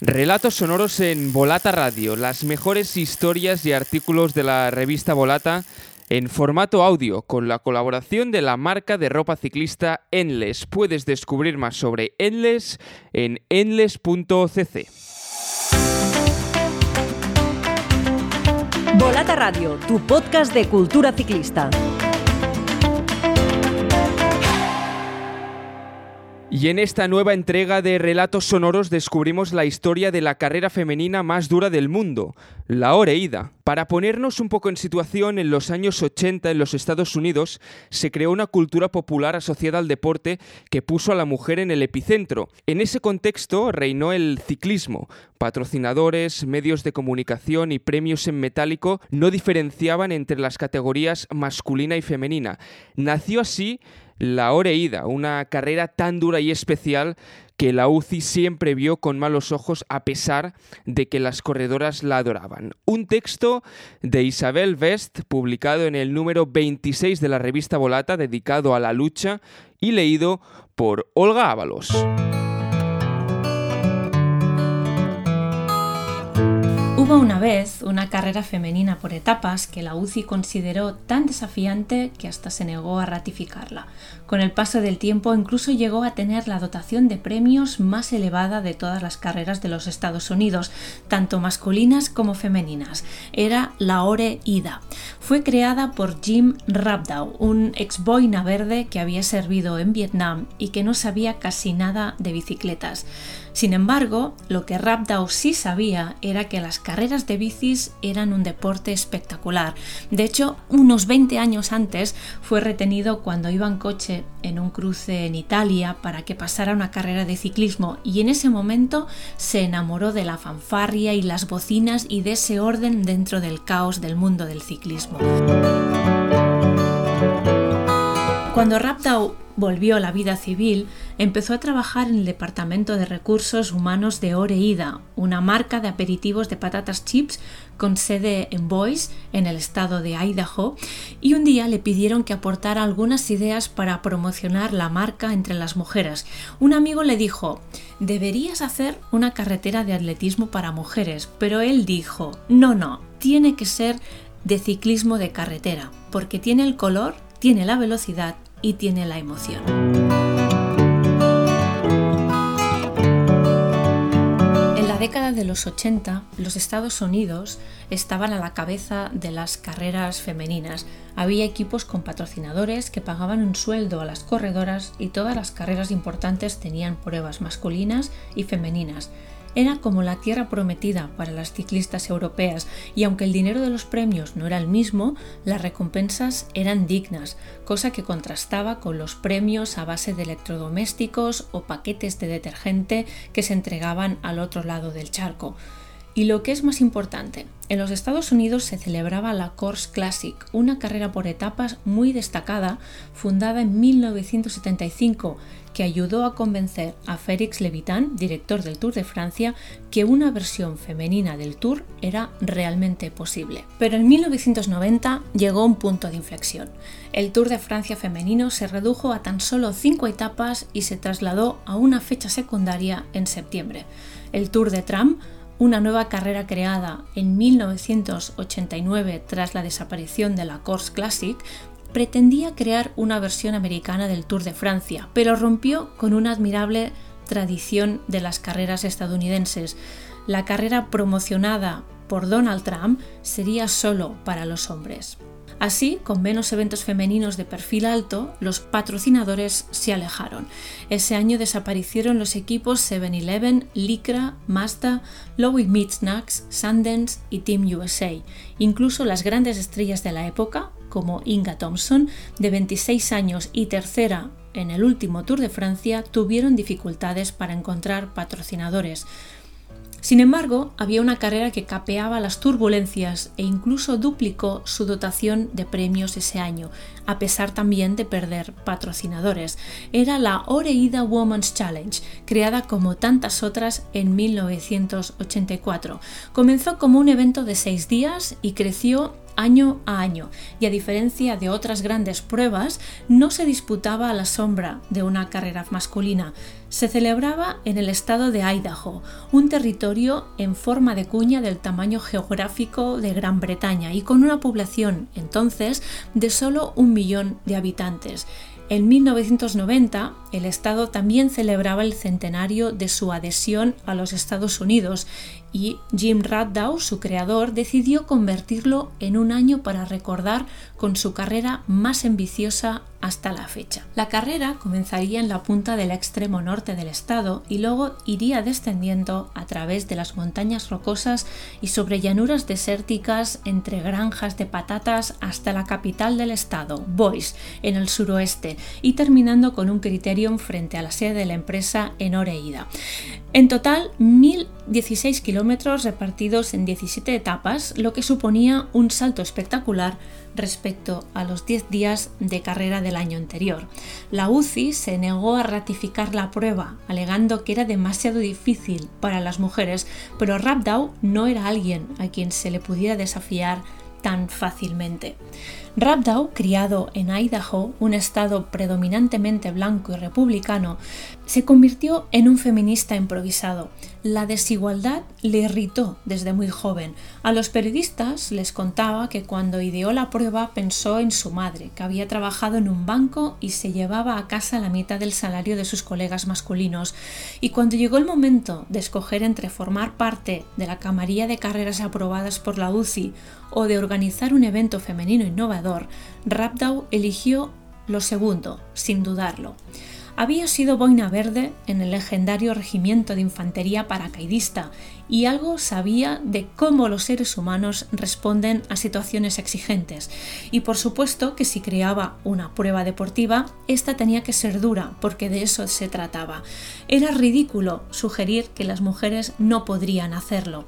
Relatos sonoros en Volata Radio, las mejores historias y artículos de la revista Volata en formato audio con la colaboración de la marca de ropa ciclista Endless. Puedes descubrir más sobre Endless en endless.cc. Volata Radio, tu podcast de cultura ciclista. Y en esta nueva entrega de Relatos Sonoros descubrimos la historia de la carrera femenina más dura del mundo, la Oreida. Para ponernos un poco en situación, en los años 80 en los Estados Unidos se creó una cultura popular asociada al deporte que puso a la mujer en el epicentro. En ese contexto reinó el ciclismo. Patrocinadores, medios de comunicación y premios en metálico no diferenciaban entre las categorías masculina y femenina. Nació así la Oreida, una carrera tan dura y especial que la UCI siempre vio con malos ojos a pesar de que las corredoras la adoraban. Un texto de Isabel West, publicado en el número 26 de la revista Volata, dedicado a la lucha y leído por Olga Ábalos. Hubo una vez una carrera femenina por etapas que la UCI consideró tan desafiante que hasta se negó a ratificarla. Con el paso del tiempo incluso llegó a tener la dotación de premios más elevada de todas las carreras de los Estados Unidos, tanto masculinas como femeninas. Era la Ore Ida. Fue creada por Jim Rabdow, un ex boina verde que había servido en Vietnam y que no sabía casi nada de bicicletas. Sin embargo, lo que Rabdow sí sabía era que las carreras de bicis eran un deporte espectacular. De hecho, unos 20 años antes fue retenido cuando iba en coche en un cruce en Italia para que pasara una carrera de ciclismo y en ese momento se enamoró de la fanfarria y las bocinas y de ese orden dentro del caos del mundo del ciclismo. Cuando Rabdow volvió a la vida civil, empezó a trabajar en el Departamento de Recursos Humanos de Oreida, una marca de aperitivos de patatas chips con sede en Boise, en el estado de Idaho, y un día le pidieron que aportara algunas ideas para promocionar la marca entre las mujeres. Un amigo le dijo, deberías hacer una carretera de atletismo para mujeres, pero él dijo, no, no, tiene que ser de ciclismo de carretera, porque tiene el color, tiene la velocidad y tiene la emoción. En la década de los 80, los Estados Unidos estaban a la cabeza de las carreras femeninas. Había equipos con patrocinadores que pagaban un sueldo a las corredoras y todas las carreras importantes tenían pruebas masculinas y femeninas. Era como la tierra prometida para las ciclistas europeas y aunque el dinero de los premios no era el mismo, las recompensas eran dignas, cosa que contrastaba con los premios a base de electrodomésticos o paquetes de detergente que se entregaban al otro lado del charco. Y lo que es más importante, en los Estados Unidos se celebraba la Course Classic, una carrera por etapas muy destacada, fundada en 1975 que ayudó a convencer a Félix Levitan, director del Tour de Francia, que una versión femenina del Tour era realmente posible. Pero en 1990 llegó un punto de inflexión. El Tour de Francia femenino se redujo a tan solo cinco etapas y se trasladó a una fecha secundaria en septiembre. El Tour de Tram una nueva carrera creada en 1989 tras la desaparición de la Course Classic, pretendía crear una versión americana del Tour de Francia, pero rompió con una admirable tradición de las carreras estadounidenses. La carrera promocionada por Donald Trump sería solo para los hombres. Así, con menos eventos femeninos de perfil alto, los patrocinadores se alejaron. Ese año desaparecieron los equipos 7-Eleven, Lycra, Mazda, Lowy Snacks, Sundance y Team USA. Incluso las grandes estrellas de la época, como Inga Thompson, de 26 años y tercera en el último Tour de Francia, tuvieron dificultades para encontrar patrocinadores. Sin embargo, había una carrera que capeaba las turbulencias e incluso duplicó su dotación de premios ese año, a pesar también de perder patrocinadores. Era la Oreida Women's Challenge, creada como tantas otras en 1984. Comenzó como un evento de seis días y creció año a año y a diferencia de otras grandes pruebas, no se disputaba a la sombra de una carrera masculina. Se celebraba en el estado de Idaho, un territorio en forma de cuña del tamaño geográfico de Gran Bretaña y con una población entonces de solo un millón de habitantes. En 1990, el Estado también celebraba el centenario de su adhesión a los Estados Unidos y Jim Raddow, su creador, decidió convertirlo en un año para recordar con su carrera más ambiciosa hasta la fecha. La carrera comenzaría en la punta del extremo norte del estado y luego iría descendiendo a través de las montañas rocosas y sobre llanuras desérticas entre granjas de patatas hasta la capital del estado, Boise, en el suroeste, y terminando con un criterium frente a la sede de la empresa en Oreida. En total, 1016 kilómetros repartidos en 17 etapas, lo que suponía un salto espectacular respecto a los 10 días de carrera del año anterior. La UCI se negó a ratificar la prueba, alegando que era demasiado difícil para las mujeres, pero Rabdow no era alguien a quien se le pudiera desafiar tan fácilmente. Rabdow, criado en Idaho, un estado predominantemente blanco y republicano, se convirtió en un feminista improvisado. La desigualdad le irritó desde muy joven. A los periodistas les contaba que cuando ideó la prueba pensó en su madre, que había trabajado en un banco y se llevaba a casa la mitad del salario de sus colegas masculinos. Y cuando llegó el momento de escoger entre formar parte de la camarilla de carreras aprobadas por la UCI o de organizar un evento femenino innovador, Rabdow eligió lo segundo, sin dudarlo. Había sido boina verde en el legendario regimiento de infantería paracaidista y algo sabía de cómo los seres humanos responden a situaciones exigentes. Y por supuesto que si creaba una prueba deportiva, esta tenía que ser dura, porque de eso se trataba. Era ridículo sugerir que las mujeres no podrían hacerlo.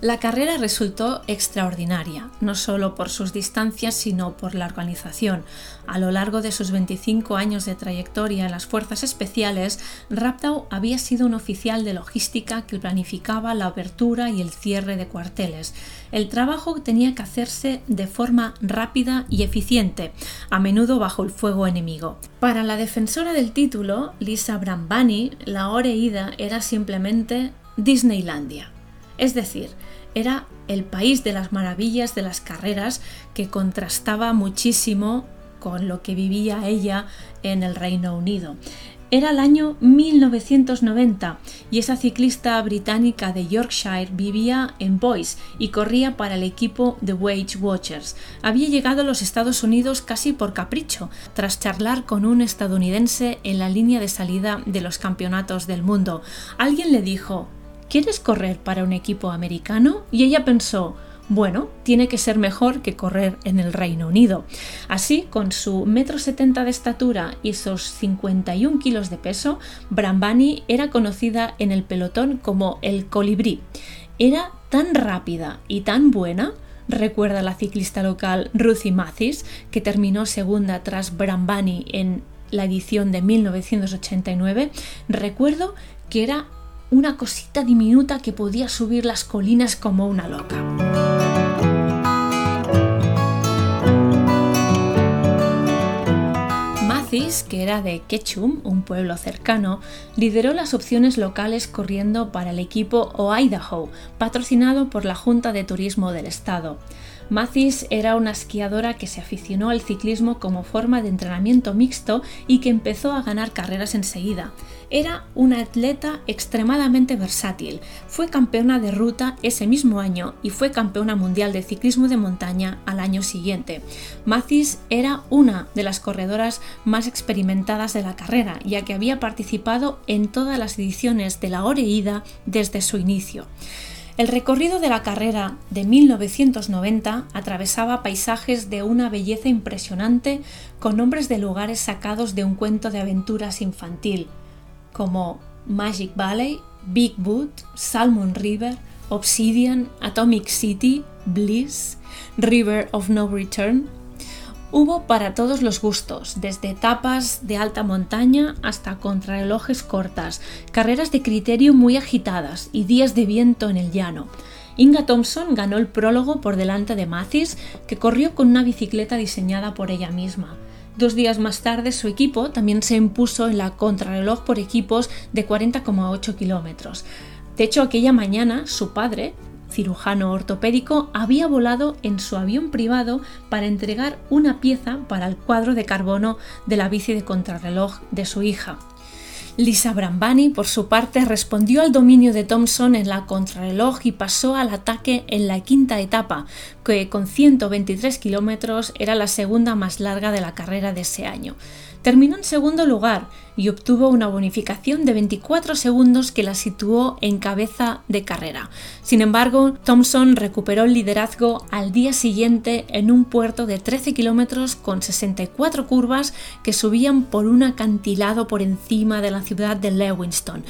La carrera resultó extraordinaria, no solo por sus distancias, sino por la organización. A lo largo de sus 25 años de trayectoria en las Fuerzas Especiales, Raptau había sido un oficial de logística que planificaba la apertura y el cierre de cuarteles. El trabajo tenía que hacerse de forma rápida y eficiente, a menudo bajo el fuego enemigo. Para la defensora del título, Lisa Brambani, la hora ida era simplemente Disneylandia. Es decir, era el país de las maravillas de las carreras que contrastaba muchísimo con lo que vivía ella en el Reino Unido. Era el año 1990 y esa ciclista británica de Yorkshire vivía en Boise y corría para el equipo de Wage Watchers. Había llegado a los Estados Unidos casi por capricho, tras charlar con un estadounidense en la línea de salida de los campeonatos del mundo. Alguien le dijo, ¿quieres correr para un equipo americano? Y ella pensó, bueno, tiene que ser mejor que correr en el Reino Unido. Así, con su metro setenta de estatura y sus 51 kilos de peso, Brambani era conocida en el pelotón como el colibrí. Era tan rápida y tan buena recuerda la ciclista local Ruthie Mathis, que terminó segunda tras Brambani en la edición de 1989, recuerdo que era una cosita diminuta que podía subir las colinas como una loca. Mathis, que era de Ketchum, un pueblo cercano, lideró las opciones locales corriendo para el equipo Idaho, patrocinado por la Junta de Turismo del Estado. Mathis era una esquiadora que se aficionó al ciclismo como forma de entrenamiento mixto y que empezó a ganar carreras enseguida. Era una atleta extremadamente versátil. Fue campeona de ruta ese mismo año y fue campeona mundial de ciclismo de montaña al año siguiente. Mathis era una de las corredoras más experimentadas de la carrera, ya que había participado en todas las ediciones de la Oreída desde su inicio. El recorrido de la carrera de 1990 atravesaba paisajes de una belleza impresionante con nombres de lugares sacados de un cuento de aventuras infantil, como Magic Valley, Big Boot, Salmon River, Obsidian, Atomic City, Bliss, River of No Return, Hubo para todos los gustos, desde etapas de alta montaña hasta contrarrelojes cortas, carreras de criterio muy agitadas y días de viento en el llano. Inga Thompson ganó el prólogo por delante de Mathis, que corrió con una bicicleta diseñada por ella misma. Dos días más tarde, su equipo también se impuso en la contrarreloj por equipos de 40,8 kilómetros. De hecho, aquella mañana, su padre, cirujano ortopédico, había volado en su avión privado para entregar una pieza para el cuadro de carbono de la bici de contrarreloj de su hija. Lisa Brambani, por su parte, respondió al dominio de Thompson en la contrarreloj y pasó al ataque en la quinta etapa, que con 123 kilómetros era la segunda más larga de la carrera de ese año. Terminó en segundo lugar y obtuvo una bonificación de 24 segundos que la situó en cabeza de carrera. Sin embargo, Thompson recuperó el liderazgo al día siguiente en un puerto de 13 kilómetros con 64 curvas que subían por un acantilado por encima de la ciudad de Lewiston.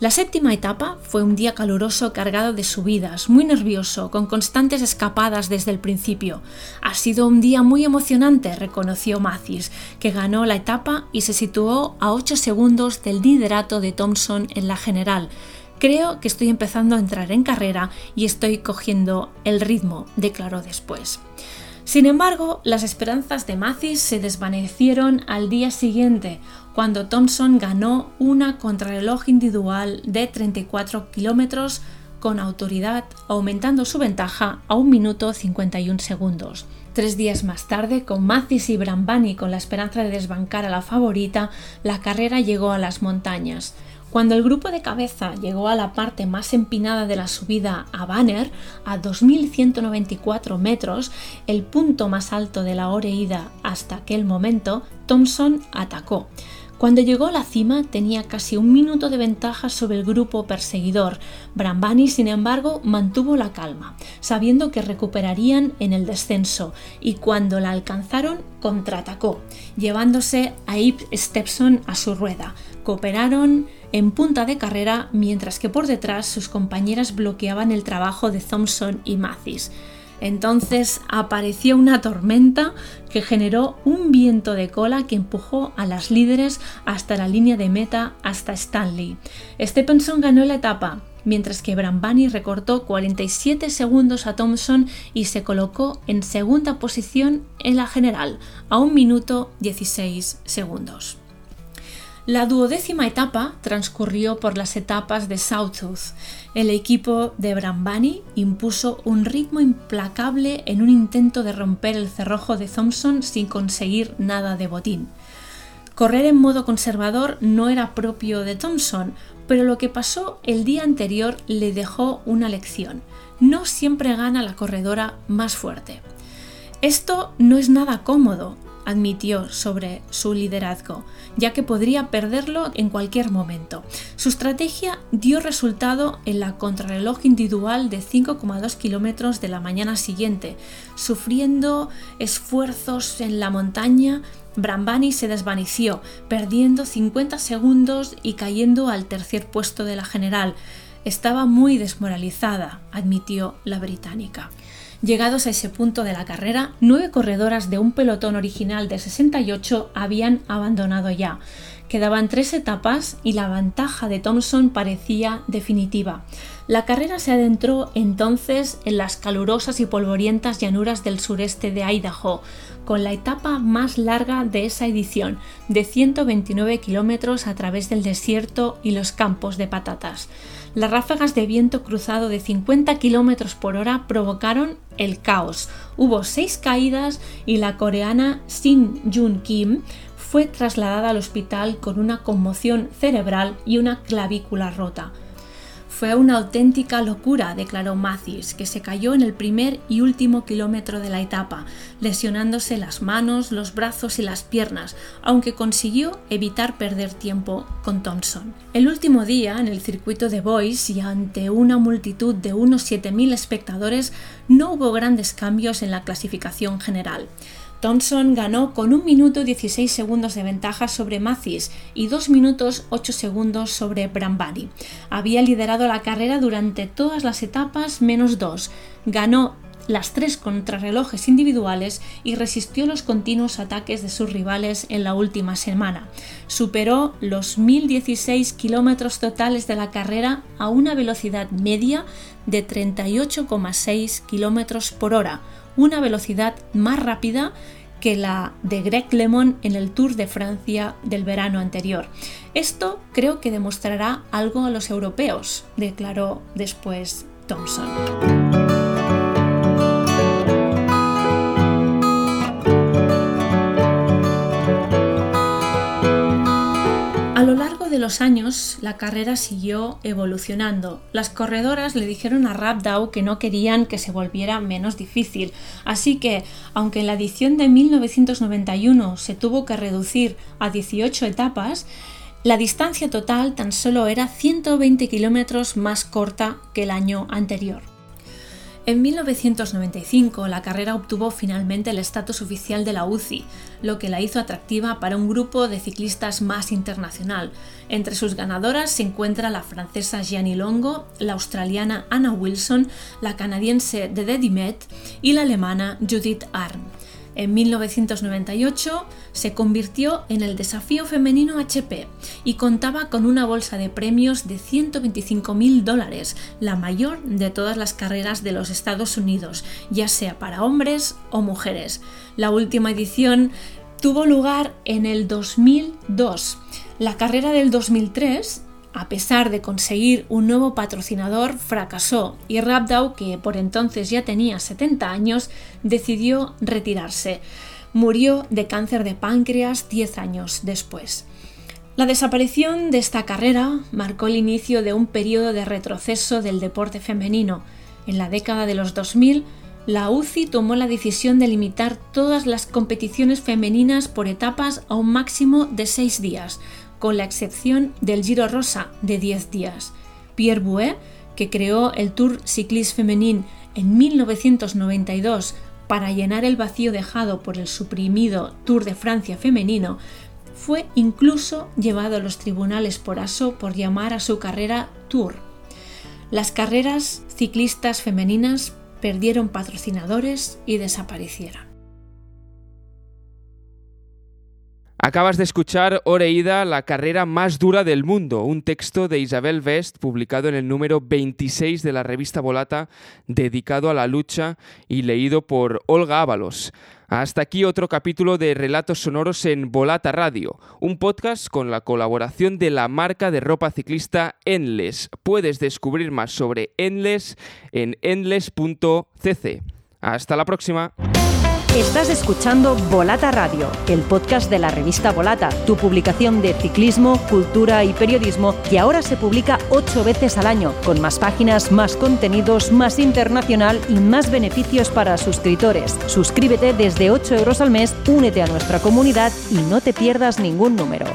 La séptima etapa fue un día caluroso cargado de subidas, muy nervioso, con constantes escapadas desde el principio. Ha sido un día muy emocionante, reconoció Mathis, que ganó la etapa y se situó a 8 segundos del liderato de Thompson en la general. Creo que estoy empezando a entrar en carrera y estoy cogiendo el ritmo, declaró después. Sin embargo, las esperanzas de Mathis se desvanecieron al día siguiente, cuando Thompson ganó una contrarreloj individual de 34 kilómetros con autoridad, aumentando su ventaja a 1 minuto 51 segundos. Tres días más tarde, con Mathis y Brambani con la esperanza de desbancar a la favorita, la carrera llegó a las montañas. Cuando el grupo de cabeza llegó a la parte más empinada de la subida a Banner, a 2.194 metros, el punto más alto de la oreída hasta aquel momento, Thompson atacó. Cuando llegó a la cima tenía casi un minuto de ventaja sobre el grupo perseguidor. Brambani, sin embargo, mantuvo la calma, sabiendo que recuperarían en el descenso, y cuando la alcanzaron, contraatacó, llevándose a Ip Stepson a su rueda. Cooperaron en punta de carrera, mientras que por detrás sus compañeras bloqueaban el trabajo de Thompson y Mathis. Entonces apareció una tormenta que generó un viento de cola que empujó a las líderes hasta la línea de meta hasta Stanley. Stephenson ganó la etapa, mientras que Brambani recortó 47 segundos a Thompson y se colocó en segunda posición en la general, a un minuto 16 segundos. La duodécima etapa transcurrió por las etapas de Sawtooth. El equipo de Brambani impuso un ritmo implacable en un intento de romper el cerrojo de Thompson sin conseguir nada de botín. Correr en modo conservador no era propio de Thompson, pero lo que pasó el día anterior le dejó una lección. No siempre gana la corredora más fuerte. Esto no es nada cómodo, admitió sobre su liderazgo, ya que podría perderlo en cualquier momento. Su estrategia dio resultado en la contrarreloj individual de 5,2 kilómetros de la mañana siguiente. Sufriendo esfuerzos en la montaña, Brambani se desvaneció, perdiendo 50 segundos y cayendo al tercer puesto de la general. Estaba muy desmoralizada, admitió la británica. Llegados a ese punto de la carrera, nueve corredoras de un pelotón original de 68 habían abandonado ya. Quedaban tres etapas y la ventaja de Thompson parecía definitiva. La carrera se adentró entonces en las calurosas y polvorientas llanuras del sureste de Idaho, con la etapa más larga de esa edición, de 129 kilómetros a través del desierto y los campos de patatas. Las ráfagas de viento cruzado de 50 km por hora provocaron el caos. Hubo seis caídas y la coreana Shin Jun Kim fue trasladada al hospital con una conmoción cerebral y una clavícula rota. Fue una auténtica locura, declaró Mathis, que se cayó en el primer y último kilómetro de la etapa, lesionándose las manos, los brazos y las piernas, aunque consiguió evitar perder tiempo con Thompson. El último día, en el circuito de Boys y ante una multitud de unos 7.000 espectadores, no hubo grandes cambios en la clasificación general. Thompson ganó con 1 minuto 16 segundos de ventaja sobre Mathis y 2 minutos 8 segundos sobre Brambani. Había liderado la carrera durante todas las etapas menos dos. Ganó las tres contrarrelojes individuales y resistió los continuos ataques de sus rivales en la última semana. Superó los 1.016 kilómetros totales de la carrera a una velocidad media de 38,6 kilómetros por hora, una velocidad más rápida que la de Greg LeMond en el Tour de Francia del verano anterior. Esto creo que demostrará algo a los europeos, declaró después Thompson. Los años, la carrera siguió evolucionando. Las corredoras le dijeron a Rabdau que no querían que se volviera menos difícil, así que, aunque en la edición de 1991 se tuvo que reducir a 18 etapas, la distancia total tan solo era 120 kilómetros más corta que el año anterior. En 1995 la carrera obtuvo finalmente el estatus oficial de la UCI, lo que la hizo atractiva para un grupo de ciclistas más internacional. Entre sus ganadoras se encuentra la francesa Gianni Longo, la australiana Anna Wilson, la canadiense Dede Dimet y la alemana Judith Arm. En 1998 se convirtió en el desafío femenino HP y contaba con una bolsa de premios de 125.000 dólares, la mayor de todas las carreras de los Estados Unidos, ya sea para hombres o mujeres. La última edición tuvo lugar en el 2002. La carrera del 2003 a pesar de conseguir un nuevo patrocinador, fracasó y Rabdau, que por entonces ya tenía 70 años, decidió retirarse. Murió de cáncer de páncreas 10 años después. La desaparición de esta carrera marcó el inicio de un periodo de retroceso del deporte femenino. En la década de los 2000, la UCI tomó la decisión de limitar todas las competiciones femeninas por etapas a un máximo de seis días, con la excepción del Giro Rosa de 10 días. Pierre Bouet, que creó el Tour Cycliste Féminin en 1992 para llenar el vacío dejado por el suprimido Tour de Francia femenino, fue incluso llevado a los tribunales por ASO por llamar a su carrera Tour. Las carreras ciclistas femeninas perdieron patrocinadores y desaparecieron. Acabas de escuchar Oreida, la carrera más dura del mundo, un texto de Isabel West publicado en el número 26 de la revista Volata, dedicado a la lucha y leído por Olga Ábalos. Hasta aquí otro capítulo de Relatos Sonoros en Volata Radio, un podcast con la colaboración de la marca de ropa ciclista Endless. Puedes descubrir más sobre Endless en endless.cc. Hasta la próxima. Estás escuchando Volata Radio, el podcast de la revista Volata, tu publicación de ciclismo, cultura y periodismo que ahora se publica ocho veces al año, con más páginas, más contenidos, más internacional y más beneficios para suscriptores. Suscríbete desde 8 euros al mes, únete a nuestra comunidad y no te pierdas ningún número.